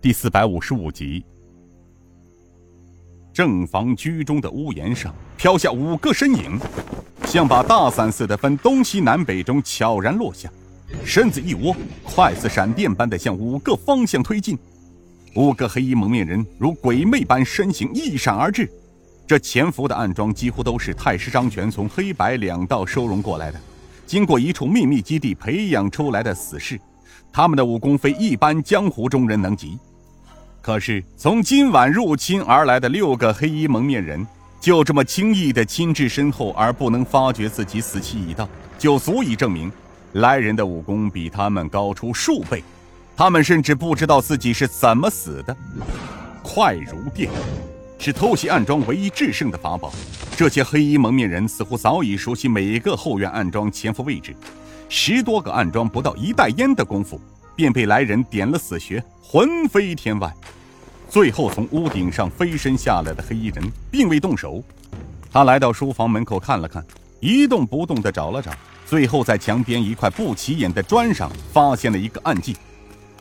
第四百五十五集。正房居中的屋檐上飘下五个身影，像把大伞似的分东西南北中悄然落下，身子一窝，快似闪电般的向五个方向推进。五个黑衣蒙面人如鬼魅般身形一闪而至，这潜伏的暗桩几乎都是太师张权从黑白两道收容过来的，经过一处秘密基地培养出来的死士，他们的武功非一般江湖中人能及。可是从今晚入侵而来的六个黑衣蒙面人，就这么轻易的亲至身后而不能发觉自己死期已到，就足以证明来人的武功比他们高出数倍。他们甚至不知道自己是怎么死的。快如电，是偷袭暗桩唯一制胜的法宝。这些黑衣蒙面人似乎早已熟悉每一个后院暗桩潜伏位置，十多个暗桩不到一袋烟的功夫，便被来人点了死穴，魂飞天外。最后从屋顶上飞身下来的黑衣人并未动手，他来到书房门口看了看，一动不动地找了找，最后在墙边一块不起眼的砖上发现了一个暗记。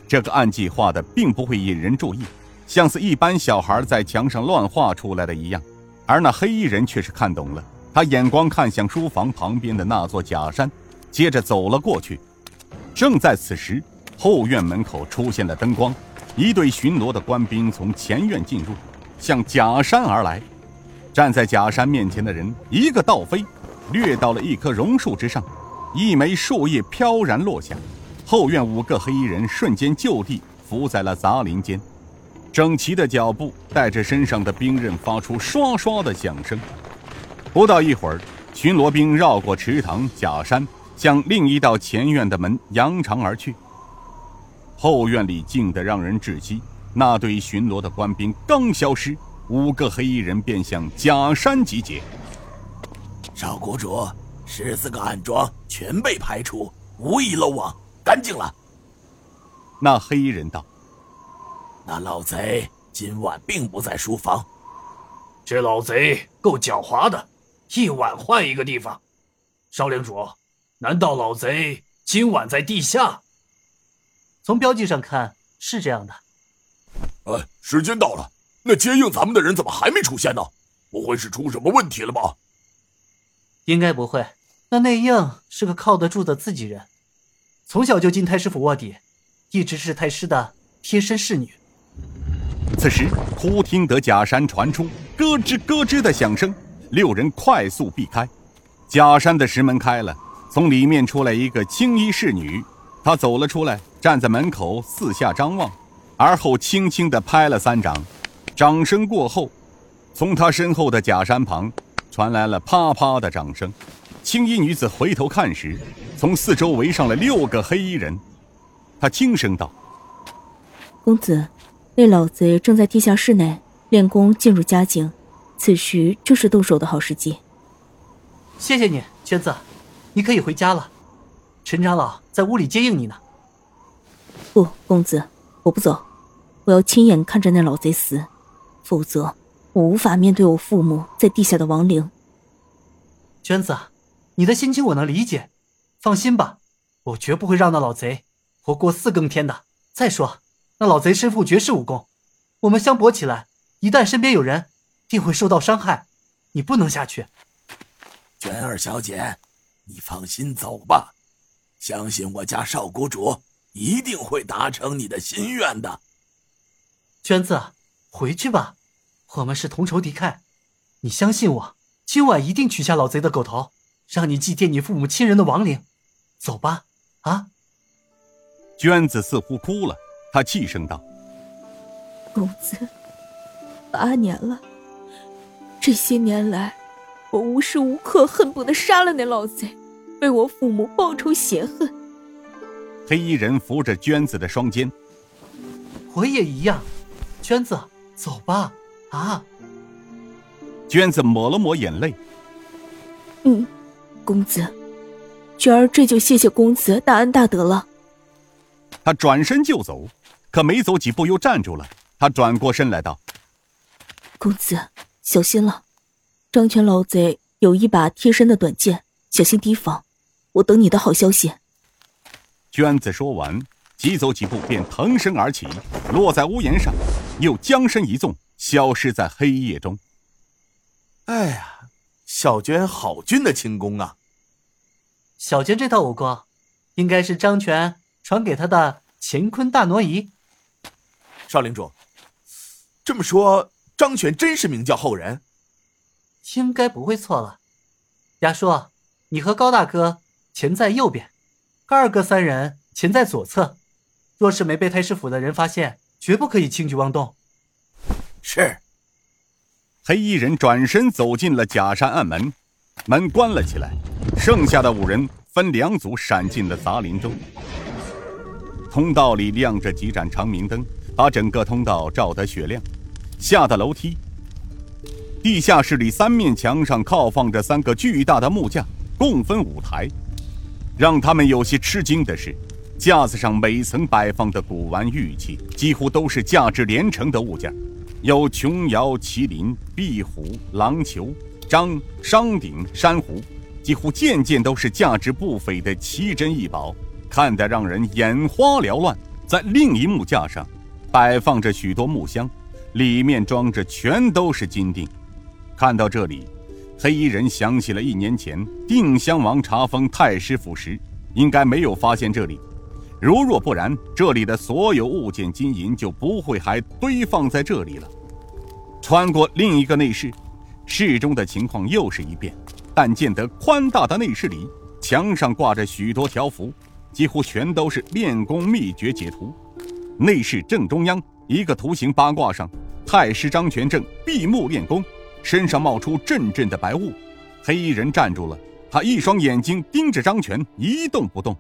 这个暗记画的并不会引人注意，像是一般小孩在墙上乱画出来的一样，而那黑衣人却是看懂了。他眼光看向书房旁边的那座假山，接着走了过去。正在此时，后院门口出现了灯光，一队巡逻的官兵从前院进入，向假山而来。站在假山面前的人一个倒飞，掠到了一棵榕树之上，一枚树叶飘然落下。后院五个黑衣人瞬间就地伏在了杂林间，整齐的脚步带着身上的兵刃发出唰唰的响声。不到一会儿，巡逻兵绕过池塘假山，向另一道前院的门扬长而去。后院里静得让人窒息。那队巡逻的官兵刚消失，五个黑衣人便向假山集结。少谷主，十四个暗桩全被排除，无一漏网。干净了。那黑衣人道：“那老贼今晚并不在书房。这老贼够狡猾的，一晚换一个地方。少领主，难道老贼今晚在地下？从标记上看是这样的。哎，时间到了，那接应咱们的人怎么还没出现呢？不会是出什么问题了吧？应该不会。那内应是个靠得住的自己人。”从小就进太师府卧底，一直是太师的贴身侍女。此时忽听得假山传出咯吱咯吱的响声，六人快速避开。假山的石门开了，从里面出来一个青衣侍女，她走了出来，站在门口四下张望，而后轻轻地拍了三掌。掌声过后，从他身后的假山旁传来了啪啪的掌声。青衣女子回头看时，从四周围上了六个黑衣人。她轻声道：“公子，那老贼正在地下室内练功，进入佳境，此时正是动手的好时机。”谢谢你，娟子，你可以回家了。陈长老在屋里接应你呢。不，公子，我不走，我要亲眼看着那老贼死，否则我无法面对我父母在地下的亡灵。娟子。你的心情我能理解，放心吧，我绝不会让那老贼活过四更天的。再说，那老贼身负绝世武功，我们相搏起来，一旦身边有人，定会受到伤害。你不能下去。娟儿小姐，你放心走吧，相信我家少谷主一定会达成你的心愿的。娟子，回去吧，我们是同仇敌忾，你相信我，今晚一定取下老贼的狗头。让你祭奠你父母亲人的亡灵，走吧，啊！娟子似乎哭了，她气声道：“公子，八年了，这些年来，我无时无刻恨不得杀了那老贼，为我父母报仇雪恨。”黑衣人扶着娟子的双肩，我也一样。娟子，走吧，啊！娟子抹了抹眼泪，嗯。公子，娟儿这就谢谢公子大恩大德了。他转身就走，可没走几步又站住了。他转过身来道：“公子，小心了，张权老贼有一把贴身的短剑，小心提防。我等你的好消息。”娟子说完，急走几步便腾身而起，落在屋檐上，又将身一纵，消失在黑夜中。哎呀，小娟好俊的轻功啊！小娟这套武功，应该是张全传给他的乾坤大挪移。少领主，这么说，张全真是明教后人？应该不会错了。牙叔，你和高大哥前在右边，二哥三人潜在左侧。若是没被太师府的人发现，绝不可以轻举妄动。是。黑衣人转身走进了假山暗门，门关了起来。剩下的五人分两组闪进了杂林中。通道里亮着几盏长明灯，把整个通道照得雪亮。下的楼梯，地下室里三面墙上靠放着三个巨大的木架，共分五台。让他们有些吃惊的是。架子上每层摆放的古玩玉器，几乎都是价值连城的物件，有琼瑶、麒麟、壁虎、狼球、章、商鼎、珊瑚，几乎件件都是价值不菲的奇珍异宝，看得让人眼花缭乱。在另一木架上，摆放着许多木箱，里面装着全都是金锭。看到这里，黑衣人想起了一年前定襄王查封太师府时，应该没有发现这里。如若不然，这里的所有物件金银就不会还堆放在这里了。穿过另一个内室，室中的情况又是一变，但见得宽大的内室里，墙上挂着许多条幅，几乎全都是练功秘诀解图。内室正中央一个图形八卦上，太师张全正闭目练功，身上冒出阵阵的白雾。黑衣人站住了，他一双眼睛盯着张全，一动不动。